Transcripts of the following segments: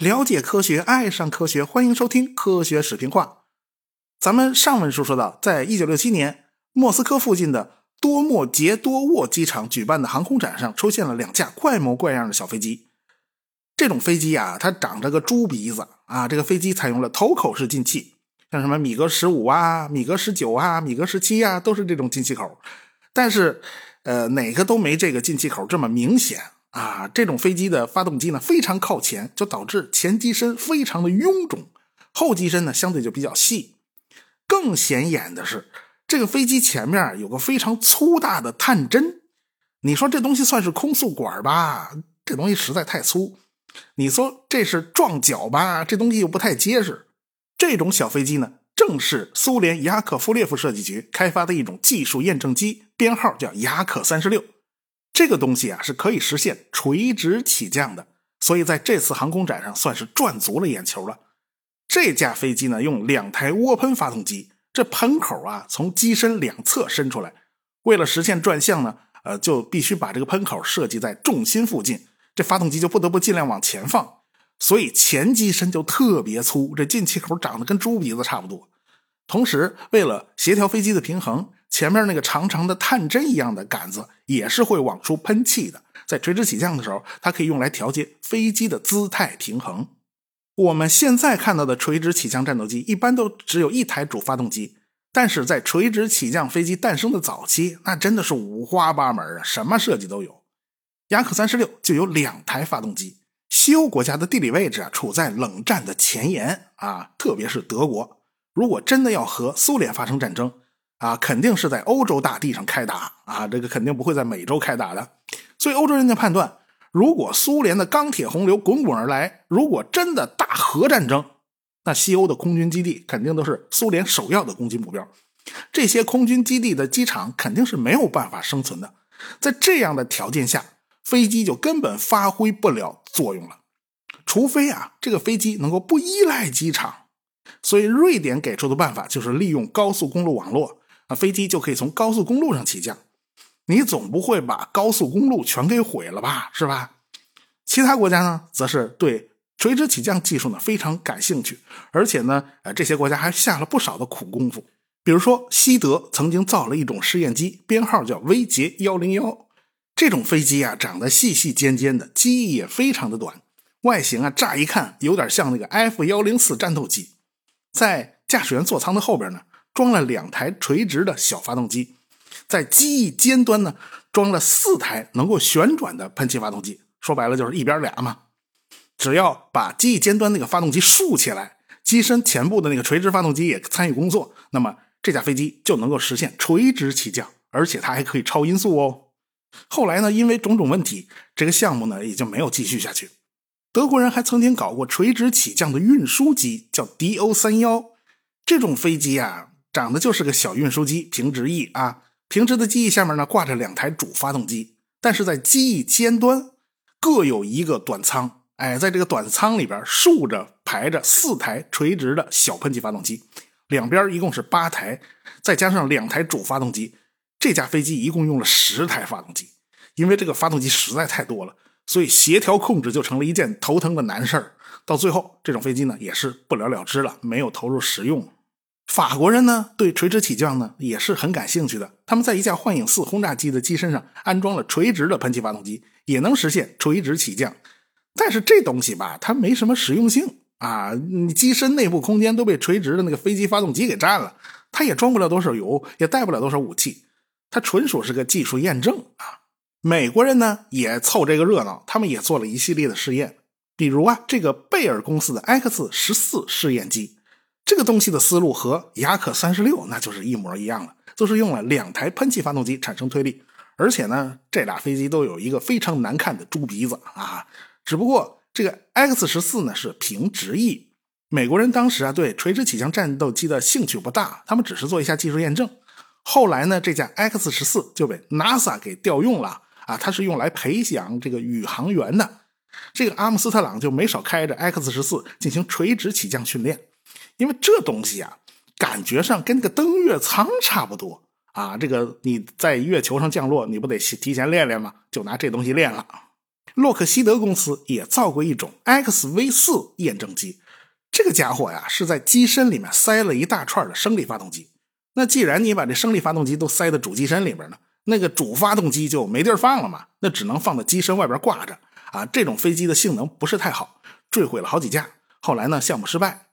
了解科学，爱上科学，欢迎收听《科学史评话》。咱们上文书说到，在一九六七年，莫斯科附近的多莫杰多沃机场举办的航空展上，出现了两架怪模怪样的小飞机。这种飞机呀，它长着个猪鼻子啊。这个飞机采用了头口式进气，像什么米格十五啊、米格十九啊、米格十七啊，都是这种进气口。但是，呃，哪个都没这个进气口这么明显。啊，这种飞机的发动机呢非常靠前，就导致前机身非常的臃肿，后机身呢相对就比较细。更显眼的是，这个飞机前面有个非常粗大的探针。你说这东西算是空速管吧？这东西实在太粗。你说这是撞角吧？这东西又不太结实。这种小飞机呢，正是苏联雅可夫列夫设计局开发的一种技术验证机，编号叫雅可三十六。这个东西啊是可以实现垂直起降的，所以在这次航空展上算是赚足了眼球了。这架飞机呢用两台涡喷发动机，这喷口啊从机身两侧伸出来，为了实现转向呢，呃就必须把这个喷口设计在重心附近，这发动机就不得不尽量往前放，所以前机身就特别粗，这进气口长得跟猪鼻子差不多。同时，为了协调飞机的平衡。前面那个长长的探针一样的杆子也是会往出喷气的，在垂直起降的时候，它可以用来调节飞机的姿态平衡。我们现在看到的垂直起降战斗机一般都只有一台主发动机，但是在垂直起降飞机诞生的早期，那真的是五花八门啊，什么设计都有。雅克三十六就有两台发动机。西欧国家的地理位置啊，处在冷战的前沿啊，特别是德国，如果真的要和苏联发生战争。啊，肯定是在欧洲大地上开打啊！这个肯定不会在美洲开打的。所以欧洲人家判断，如果苏联的钢铁洪流滚滚而来，如果真的大核战争，那西欧的空军基地肯定都是苏联首要的攻击目标。这些空军基地的机场肯定是没有办法生存的。在这样的条件下，飞机就根本发挥不了作用了，除非啊，这个飞机能够不依赖机场。所以瑞典给出的办法就是利用高速公路网络。啊，飞机就可以从高速公路上起降，你总不会把高速公路全给毁了吧，是吧？其他国家呢，则是对垂直起降技术呢非常感兴趣，而且呢，呃，这些国家还下了不少的苦功夫。比如说，西德曾经造了一种试验机，编号叫威杰幺零幺，这种飞机啊，长得细细尖尖的，机翼也非常的短，外形啊，乍一看有点像那个 F 幺零四战斗机，在驾驶员座舱的后边呢。装了两台垂直的小发动机，在机翼尖端呢装了四台能够旋转的喷气发动机。说白了就是一边俩嘛。只要把机翼尖端那个发动机竖起来，机身前部的那个垂直发动机也参与工作，那么这架飞机就能够实现垂直起降，而且它还可以超音速哦。后来呢，因为种种问题，这个项目呢也就没有继续下去。德国人还曾经搞过垂直起降的运输机，叫 DO 三幺。这种飞机啊。长得就是个小运输机，平直翼啊，平直的机翼下面呢挂着两台主发动机，但是在机翼尖端各有一个短舱，哎，在这个短舱里边竖着排着四台垂直的小喷气发动机，两边一共是八台，再加上两台主发动机，这架飞机一共用了十台发动机。因为这个发动机实在太多了，所以协调控制就成了一件头疼的难事儿。到最后，这种飞机呢也是不了了之了，没有投入使用。法国人呢，对垂直起降呢也是很感兴趣的。他们在一架幻影四轰炸机的机身上安装了垂直的喷气发动机，也能实现垂直起降。但是这东西吧，它没什么实用性啊！你机身内部空间都被垂直的那个飞机发动机给占了，它也装不了多少油，也带不了多少武器。它纯属是个技术验证啊！美国人呢也凑这个热闹，他们也做了一系列的试验，比如啊，这个贝尔公司的 X 十四试验机。这个东西的思路和雅克三十六那就是一模一样了，就是用了两台喷气发动机产生推力，而且呢，这俩飞机都有一个非常难看的猪鼻子啊。只不过这个 X 十四呢是平直翼，美国人当时啊对垂直起降战斗机的兴趣不大，他们只是做一下技术验证。后来呢，这架 X 十四就被 NASA 给调用了啊，它是用来培养这个宇航员的。这个阿姆斯特朗就没少开着 X 十四进行垂直起降训练。因为这东西啊，感觉上跟那个登月舱差不多啊，这个你在月球上降落，你不得提前练练吗？就拿这东西练了。洛克希德公司也造过一种 XV 四验证机，这个家伙呀是在机身里面塞了一大串的升力发动机。那既然你把这升力发动机都塞到主机身里边呢，那个主发动机就没地儿放了嘛，那只能放在机身外边挂着啊。这种飞机的性能不是太好，坠毁了好几架。后来呢，项目失败。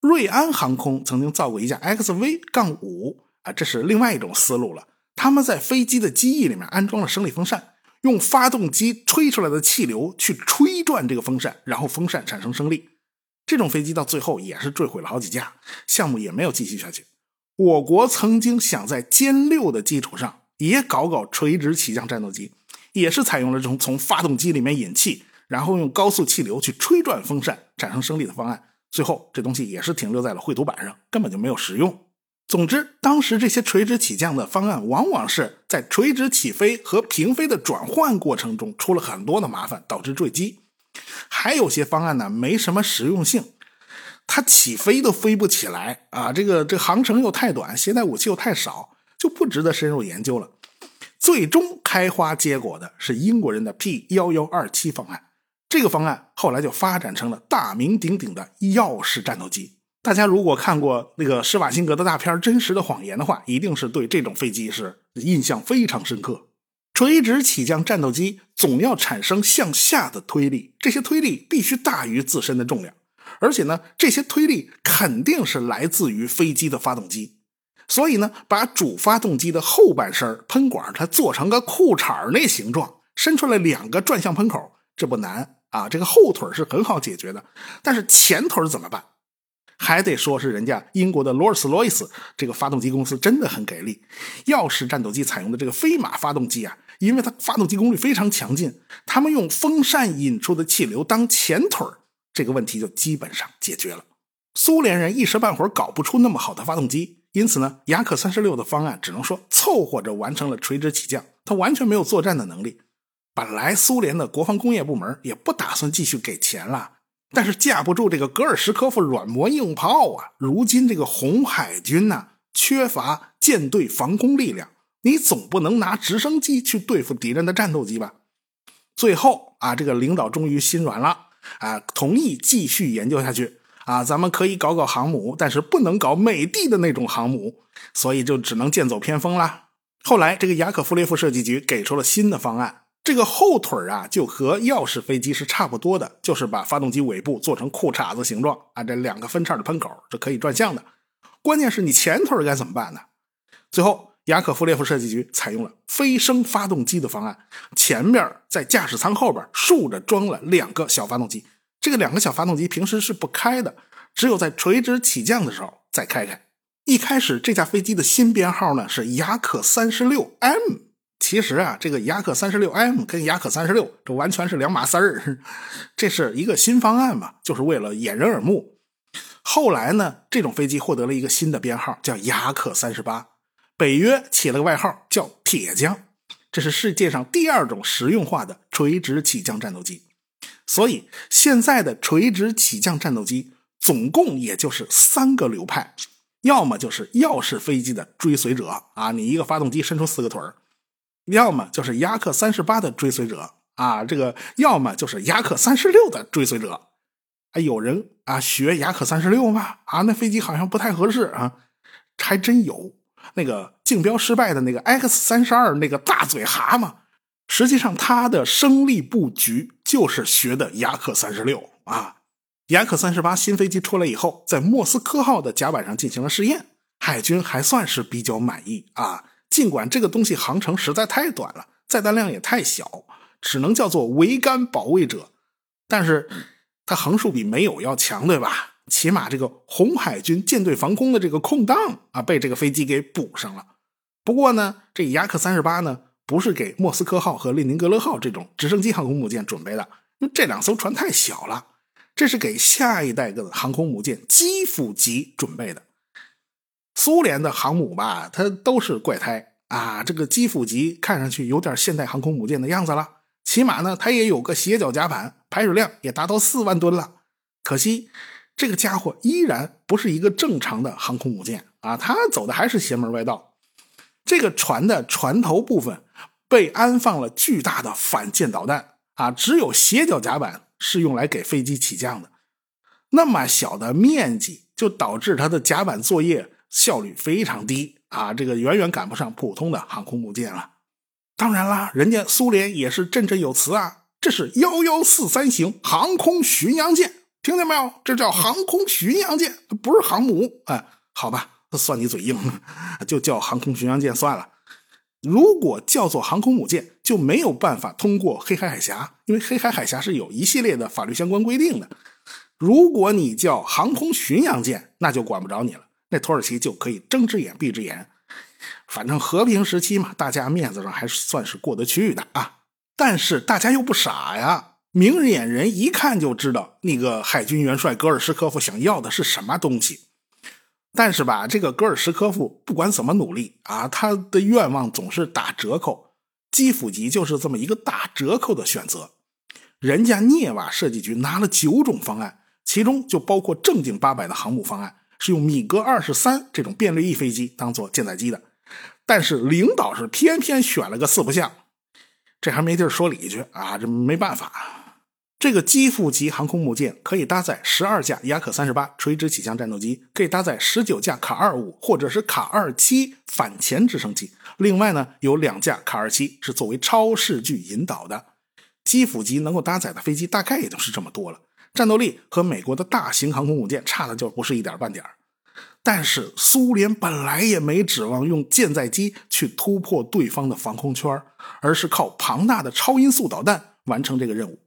瑞安航空曾经造过一架 XV 杠五。啊，这是另外一种思路了。他们在飞机的机翼里面安装了升力风扇，用发动机吹出来的气流去吹转这个风扇，然后风扇产生升力。这种飞机到最后也是坠毁了好几架，项目也没有继续下去。我国曾经想在歼六的基础上也搞搞垂直起降战斗机，也是采用了这种从发动机里面引气，然后用高速气流去吹转风扇产生升力的方案。最后这东西也是停留在了绘图板上，根本就没有实用。总之，当时这些垂直起降的方案，往往是在垂直起飞和平飞的转换过程中出了很多的麻烦，导致坠机。还有些方案呢，没什么实用性，它起飞都飞不起来啊！这个这航程又太短，携带武器又太少，就不值得深入研究了。最终开花结果的是英国人的 P 幺幺二七方案，这个方案后来就发展成了大名鼎鼎的钥匙战斗机。大家如果看过那个施瓦辛格的大片《真实的谎言》的话，一定是对这种飞机是印象非常深刻。垂直起降战斗机总要产生向下的推力，这些推力必须大于自身的重量，而且呢，这些推力肯定是来自于飞机的发动机。所以呢，把主发动机的后半身喷管它做成个裤衩那形状，伸出来两个转向喷口，这不难啊。这个后腿是很好解决的，但是前腿怎么办？还得说是人家英国的罗尔斯罗伊斯这个发动机公司真的很给力。钥匙战斗机采用的这个飞马发动机啊，因为它发动机功率非常强劲，他们用风扇引出的气流当前腿这个问题就基本上解决了。苏联人一时半会儿搞不出那么好的发动机，因此呢，雅克三十六的方案只能说凑合着完成了垂直起降，它完全没有作战的能力。本来苏联的国防工业部门也不打算继续给钱了。但是架不住这个格尔什科夫软磨硬泡啊！如今这个红海军呐，缺乏舰队防空力量，你总不能拿直升机去对付敌人的战斗机吧？最后啊，这个领导终于心软了啊，同意继续研究下去啊，咱们可以搞搞航母，但是不能搞美帝的那种航母，所以就只能剑走偏锋了。后来这个雅可夫列夫设计局给出了新的方案。这个后腿啊，就和钥匙飞机是差不多的，就是把发动机尾部做成裤衩子形状啊，这两个分叉的喷口是可以转向的。关键是你前腿该怎么办呢？最后，雅可夫列夫设计局采用了飞升发动机的方案，前面在驾驶舱后边竖着装了两个小发动机。这个两个小发动机平时是不开的，只有在垂直起降的时候再开开。一开始这架飞机的新编号呢是雅可三十六 M。其实啊，这个雅克三十六 M 跟雅克三十六这完全是两码事儿，这是一个新方案嘛，就是为了掩人耳目。后来呢，这种飞机获得了一个新的编号，叫雅克三十八，北约起了个外号叫铁匠。这是世界上第二种实用化的垂直起降战斗机。所以现在的垂直起降战斗机总共也就是三个流派，要么就是钥匙飞机的追随者啊，你一个发动机伸出四个腿儿。要么就是雅克三十八的追随者啊，这个要么就是雅克三十六的追随者。啊，有人啊学雅克三十六吗？啊，那飞机好像不太合适啊。还真有，那个竞标失败的那个 X 三十二那个大嘴蛤蟆，实际上它的升力布局就是学的雅克三十六啊。雅克三十八新飞机出来以后，在莫斯科号的甲板上进行了试验，海军还算是比较满意啊。尽管这个东西航程实在太短了，载弹量也太小，只能叫做桅杆保卫者，但是它横竖比没有要强，对吧？起码这个红海军舰队防空的这个空档啊，被这个飞机给补上了。不过呢，这雅克三十八呢，不是给莫斯科号和列宁格勒号这种直升机航空母舰准备的，因为这两艘船太小了，这是给下一代的航空母舰基辅级准备的。苏联的航母吧，它都是怪胎啊！这个基辅级看上去有点现代航空母舰的样子了，起码呢，它也有个斜角甲板，排水量也达到四万吨了。可惜，这个家伙依然不是一个正常的航空母舰啊！它走的还是邪门歪道。这个船的船头部分被安放了巨大的反舰导弹啊，只有斜角甲板是用来给飞机起降的。那么小的面积，就导致它的甲板作业效率非常低啊，这个远远赶不上普通的航空母舰了。当然啦，人家苏联也是振振有词啊，这是幺幺四三型航空巡洋舰，听见没有？这叫航空巡洋舰，它不是航母。哎，好吧，算你嘴硬，就叫航空巡洋舰算了。如果叫做航空母舰，就没有办法通过黑海海峡，因为黑海海峡是有一系列的法律相关规定的。如果你叫航空巡洋舰，那就管不着你了，那土耳其就可以睁只眼闭只眼。反正和平时期嘛，大家面子上还是算是过得去的啊。但是大家又不傻呀，明眼人一看就知道那个海军元帅戈尔什科夫想要的是什么东西。但是吧，这个戈尔什科夫不管怎么努力啊，他的愿望总是打折扣。基辅级就是这么一个打折扣的选择。人家涅瓦设计局拿了九种方案，其中就包括正经八百的航母方案，是用米格二十三这种变掠翼飞机当做舰载机的。但是领导是偏偏选了个四不像，这还没地儿说理去啊！这没办法。这个基辅级航空母舰可以搭载十二架雅克三十八垂直起降战斗机，可以搭载十九架卡二五或者是卡二七反潜直升机。另外呢，有两架卡二七是作为超视距引导的。基辅级能够搭载的飞机大概也就是这么多了，战斗力和美国的大型航空母舰差的就不是一点半点但是苏联本来也没指望用舰载机去突破对方的防空圈，而是靠庞大的超音速导弹完成这个任务。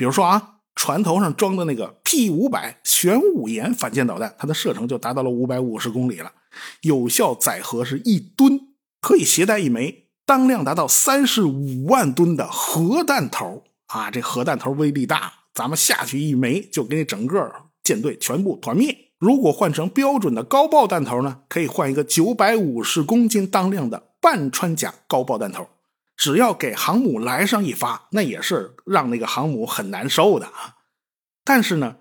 比如说啊，船头上装的那个 P 五百玄武岩反舰导弹，它的射程就达到了五百五十公里了，有效载荷是一吨，可以携带一枚当量达到三十五万吨的核弹头啊！这核弹头威力大，咱们下去一枚就给你整个舰队全部团灭。如果换成标准的高爆弹头呢，可以换一个九百五十公斤当量的半穿甲高爆弹头。只要给航母来上一发，那也是让那个航母很难受的啊。但是呢，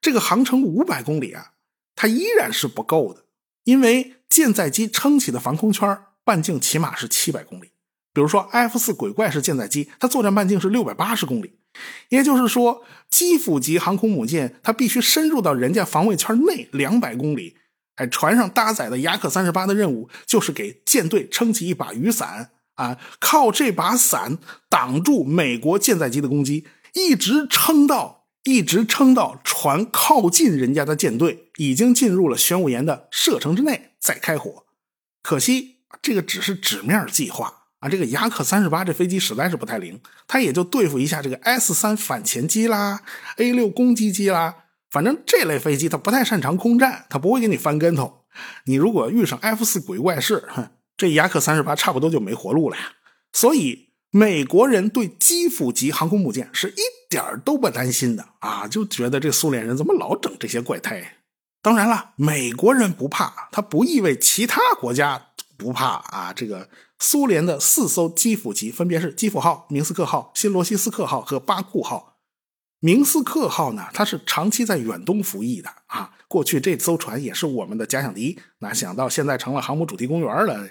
这个航程五百公里啊，它依然是不够的，因为舰载机撑起的防空圈半径起码是七百公里。比如说 F 四鬼怪式舰载机，它作战半径是六百八十公里，也就是说，基辅级航空母舰它必须深入到人家防卫圈内两百公里。哎，船上搭载的雅克三十八的任务就是给舰队撑起一把雨伞。啊，靠这把伞挡住美国舰载机的攻击，一直撑到一直撑到船靠近人家的舰队，已经进入了玄武岩的射程之内再开火。可惜这个只是纸面计划啊！这个雅克三十八这飞机实在是不太灵，它也就对付一下这个 S 三反潜机啦、A 六攻击机啦，反正这类飞机它不太擅长空战，它不会给你翻跟头。你如果遇上 F 四鬼怪式，哼。这雅克三十八差不多就没活路了呀，所以美国人对基辅级航空母舰是一点都不担心的啊，就觉得这苏联人怎么老整这些怪胎？当然了，美国人不怕，他不意味其他国家不怕啊。这个苏联的四艘基辅级分别是基辅号、明斯克号、新罗西斯克号和巴库号。明斯克号呢，它是长期在远东服役的啊，过去这艘船也是我们的假想敌，哪想到现在成了航母主题公园了。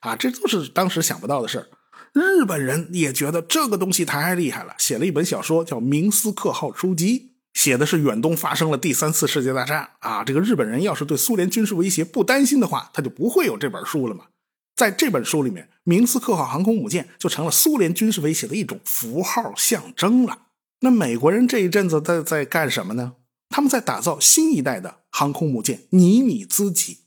啊，这都是当时想不到的事儿。日本人也觉得这个东西太厉害了，写了一本小说叫《明斯克号出击》，写的是远东发生了第三次世界大战。啊，这个日本人要是对苏联军事威胁不担心的话，他就不会有这本书了嘛。在这本书里面，明斯克号航空母舰就成了苏联军事威胁的一种符号象征了。那美国人这一阵子在在干什么呢？他们在打造新一代的航空母舰尼米兹级。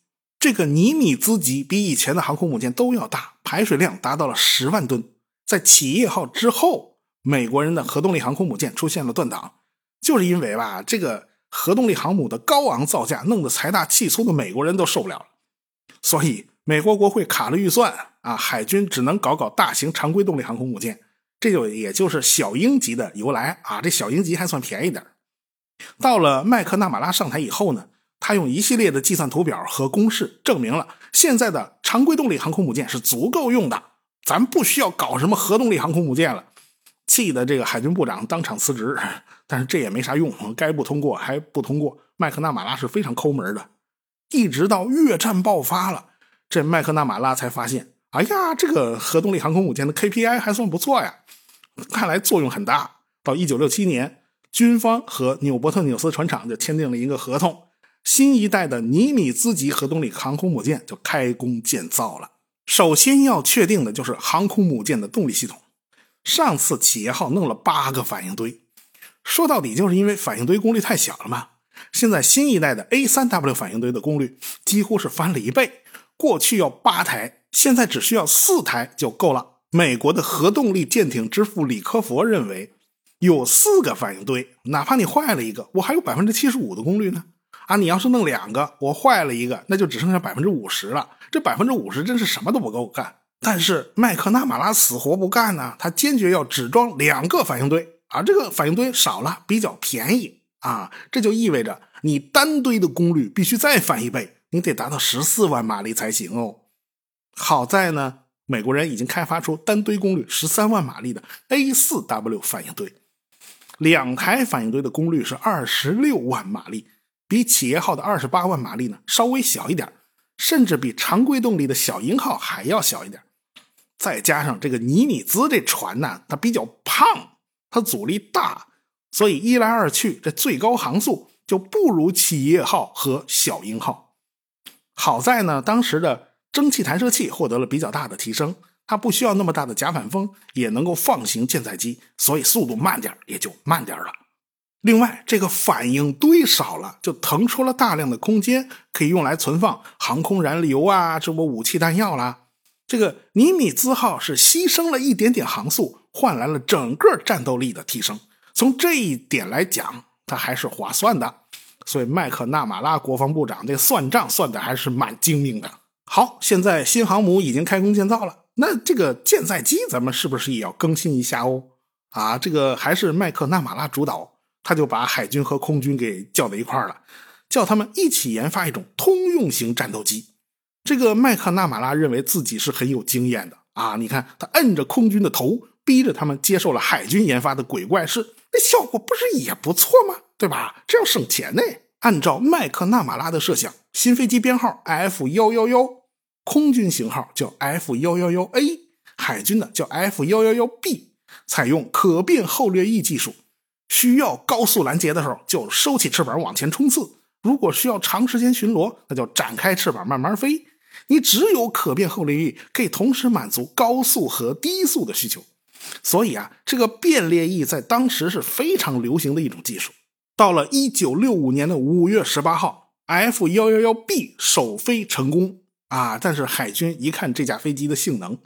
这个尼米兹级比以前的航空母舰都要大，排水量达到了十万吨。在企业号之后，美国人的核动力航空母舰出现了断档，就是因为吧，这个核动力航母的高昂造价弄得财大气粗的美国人都受不了了。所以，美国国会卡了预算啊，海军只能搞搞大型常规动力航空母舰，这就也就是小鹰级的由来啊。这小鹰级还算便宜点到了麦克纳马拉上台以后呢。他用一系列的计算图表和公式证明了现在的常规动力航空母舰是足够用的，咱不需要搞什么核动力航空母舰了。气的这个海军部长当场辞职，但是这也没啥用，该不通过还不通过。麦克纳马拉是非常抠门的，一直到越战爆发了，这麦克纳马拉才发现哎呀，这个核动力航空母舰的 KPI 还算不错呀，看来作用很大。到一九六七年，军方和纽伯特纽斯船厂就签订了一个合同，新一代的尼米兹级核动力航空母舰就开工建造了。首先要确定的就是航空母舰的动力系统。上次企业号弄了八个反应堆，说到底就是因为反应堆功率太小了嘛。现在新一代的 A3W 反应堆的功率几乎是翻了一倍，过去要八台，现在只需要四台就够了。美国的核动力舰艇之父李科佛认为，有四个反应堆，哪怕你坏了一个，我还有百分之七十五的功率呢。啊，你要是弄两个，我坏了一个，那就只剩下百分之五十了。这百分之五十真是什么都不够干。但是麦克纳马拉死活不干呢，他坚决要只装两个反应堆，而这个反应堆少了，比较便宜啊，这就意味着你单堆的功率必须再翻一倍，你得达到十四万马力才行哦。好在呢，美国人已经开发出单堆功率十三万马力的 A 四 W 反应堆，两台反应堆的功率是二十六万马力，比企业号的二十八万马力呢稍微小一点，甚至比常规动力的小鹰号还要小一点。再加上这个尼米兹这船呢，它比较胖，它阻力大，所以一来二去，这最高航速就不如企业号和小鹰号。好在呢，当时的蒸汽弹射器获得了比较大的提升，它不需要那么大的甲板风，也能够放行舰载机，所以速度慢点也就慢点了。另外，这个反应堆少了，就腾出了大量的空间，可以用来存放航空燃油啊，这不武器弹药啦。这个尼米兹号是牺牲了一点点航速，换来了整个战斗力的提升。从这一点来讲，它还是划算的。所以麦克纳马拉国防部长这算账算的还是蛮精明的。好，现在新航母已经开工建造了，那这个舰载机咱们是不是也要更新一下哦？啊，这个还是麦克纳马拉主导，他就把海军和空军给叫到一块儿了，叫他们一起研发一种通用型战斗机。这个麦克纳马拉认为自己是很有经验的啊！你看，他摁着空军的头，逼着他们接受了海军研发的鬼怪式，那效果不是也不错吗？对吧？这样省钱呢。按照麦克纳马拉的设想，新飞机编号 F 幺幺幺，空军型号叫 F 幺幺幺 A，海军的叫 F 幺幺幺 B，采用可变后掠翼技术，需要高速拦截的时候就收起翅膀往前冲刺；如果需要长时间巡逻，那就展开翅膀慢慢飞。你只有可变后掠翼，可以同时满足高速和低速的需求。所以啊，这个变裂翼在当时是非常流行的一种技术。到了一九六五年的五月十八号，F 幺幺幺 B 首飞成功啊！但是海军一看这架飞机的性能，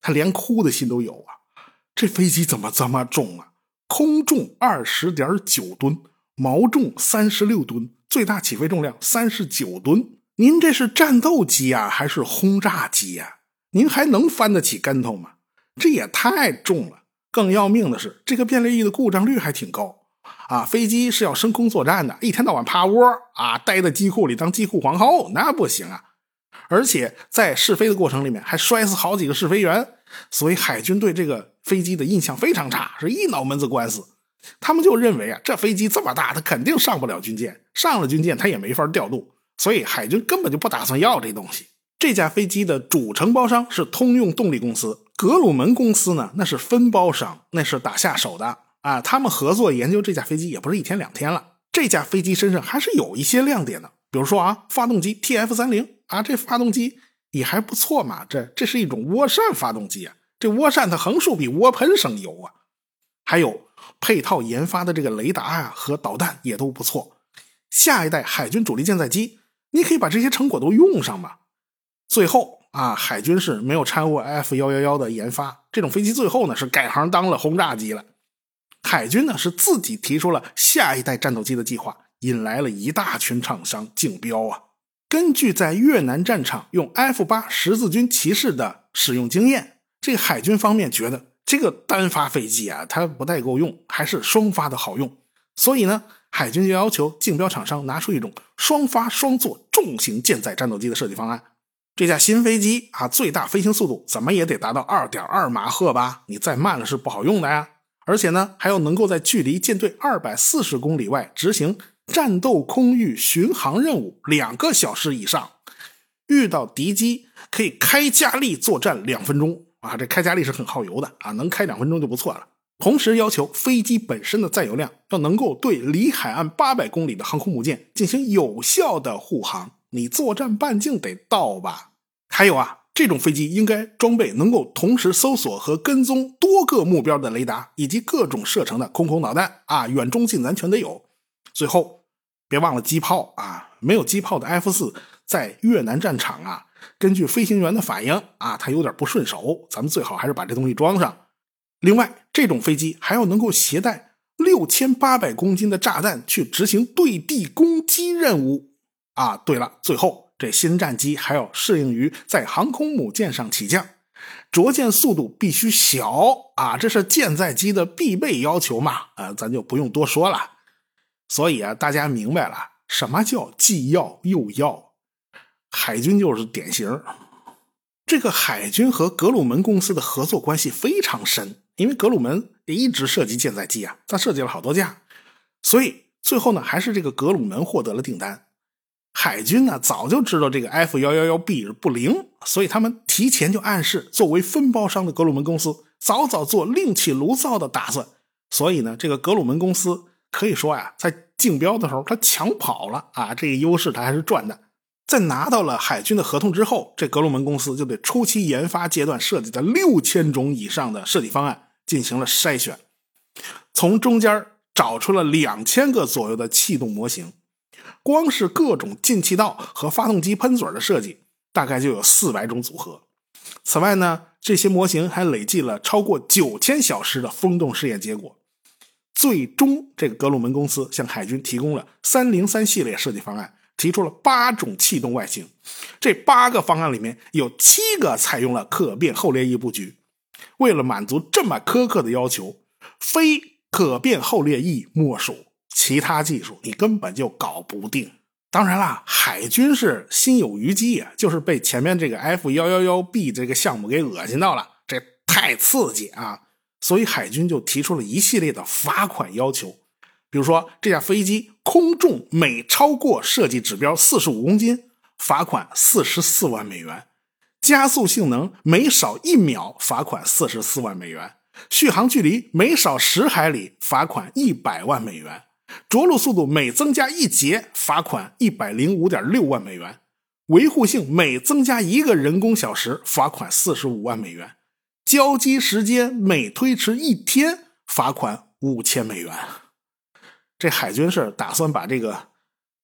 他连哭的心都有啊！这飞机怎么这么重啊？空重二十点九吨，毛重三十六吨，最大起飞重量三十九吨。您这是战斗机啊，还是轰炸机呀？您还能翻得起跟头吗？这也太重了。更要命的是，这个变裂翼的故障率还挺高啊！飞机是要升空作战的，一天到晚趴窝啊，待在机库里当机库皇后，那不行啊！而且在试飞的过程里面还摔死好几个试飞员，所以海军对这个飞机的印象非常差，是一脑门子官司。他们就认为啊，这飞机这么大，它肯定上不了军舰，上了军舰它也没法调度。所以海军根本就不打算要这东西。这架飞机的主承包商是通用动力公司，格鲁门公司呢那是分包商，那是打下手的啊。他们合作研究这架飞机也不是一天两天了。这架飞机身上还是有一些亮点的，比如说啊，发动机 TF 三零啊，这发动机也还不错嘛。这这是一种涡扇发动机啊，这涡扇它横竖比涡喷省油啊。还有配套研发的这个雷达啊和导弹也都不错。下一代海军主力舰载机。你可以把这些成果都用上嘛？最后啊，海军是没有掺和 F 幺幺幺的研发，这种飞机最后呢是改行当了轰炸机了。海军呢是自己提出了下一代战斗机的计划，引来了一大群厂商竞标啊。根据在越南战场用 F 八十字军骑士的使用经验，这海军方面觉得这个单发飞机啊它不太够用，还是双发的好用，所以呢。海军就要求竞标厂商拿出一种双发双座重型舰载战斗机的设计方案。这架新飞机啊，最大飞行速度怎么也得达到二点二马赫吧？你再慢了是不好用的呀。而且呢，还要能够在距离舰队二百四十公里外执行战斗空域巡航任务两个小时以上。遇到敌机可以开加力作战两分钟啊，这开加力是很耗油的啊，能开两分钟就不错了。同时要求飞机本身的载油量要能够对离海岸八百公里的航空母舰进行有效的护航，你作战半径得到吧？还有啊，这种飞机应该装备能够同时搜索和跟踪多个目标的雷达，以及各种射程的空空导弹啊，远中近咱全得有。最后，别忘了机炮啊，没有机炮的 F 四在越南战场啊，根据飞行员的反应啊，他有点不顺手，咱们最好还是把这东西装上。另外，这种飞机还要能够携带六千八百公斤的炸弹去执行对地攻击任务啊！对了，最后这新战机还要适应于在航空母舰上起降，着舰速度必须小啊！这是舰载机的必备要求嘛？啊，咱就不用多说了。所以啊，大家明白了什么叫既要又要？海军就是典型。这个海军和格鲁门公司的合作关系非常深。因为格鲁门也一直设计舰载机啊，他设计了好多架，所以最后呢，还是这个格鲁门获得了订单。海军呢早就知道这个 F 幺幺幺 B 不灵，所以他们提前就暗示，作为分包商的格鲁门公司早早做另起炉灶的打算。所以呢，这个格鲁门公司可以说呀，在竞标的时候他抢跑了啊，这个优势他还是赚的。在拿到了海军的合同之后，这格鲁门公司就对初期研发阶段设计的六千种以上的设计方案进行了筛选，从中间找出了两千个左右的气动模型。光是各种进气道和发动机喷嘴的设计，大概就有四百种组合。此外呢，这些模型还累计了超过九千小时的风洞试验结果。最终，这个格鲁门公司向海军提供了三零三系列设计方案。提出了八种气动外形，这八个方案里面有七个采用了可变后裂翼布局。为了满足这么苛刻的要求，非可变后裂翼莫属，其他技术你根本就搞不定。当然啦，海军是心有余悸啊，就是被前面这个 F 幺幺幺 B 这个项目给恶心到了，这太刺激啊！所以海军就提出了一系列的罚款要求。比如说，这架飞机空重每超过设计指标四十五公斤，罚款四十四万美元；加速性能每少一秒，罚款四十四万美元；续航距离每少十海里，罚款一百万美元；着陆速度每增加一节，罚款一百零五点六万美元；维护性每增加一个人工小时，罚款四十五万美元；交机时间每推迟一天，罚款五千美元。这海军是打算把这个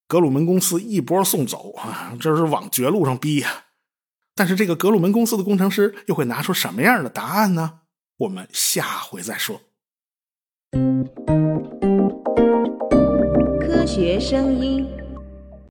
格鲁门公司一波送走啊，这是往绝路上逼呀！但是这个格鲁门公司的工程师又会拿出什么样的答案呢？我们下回再说。科学声音。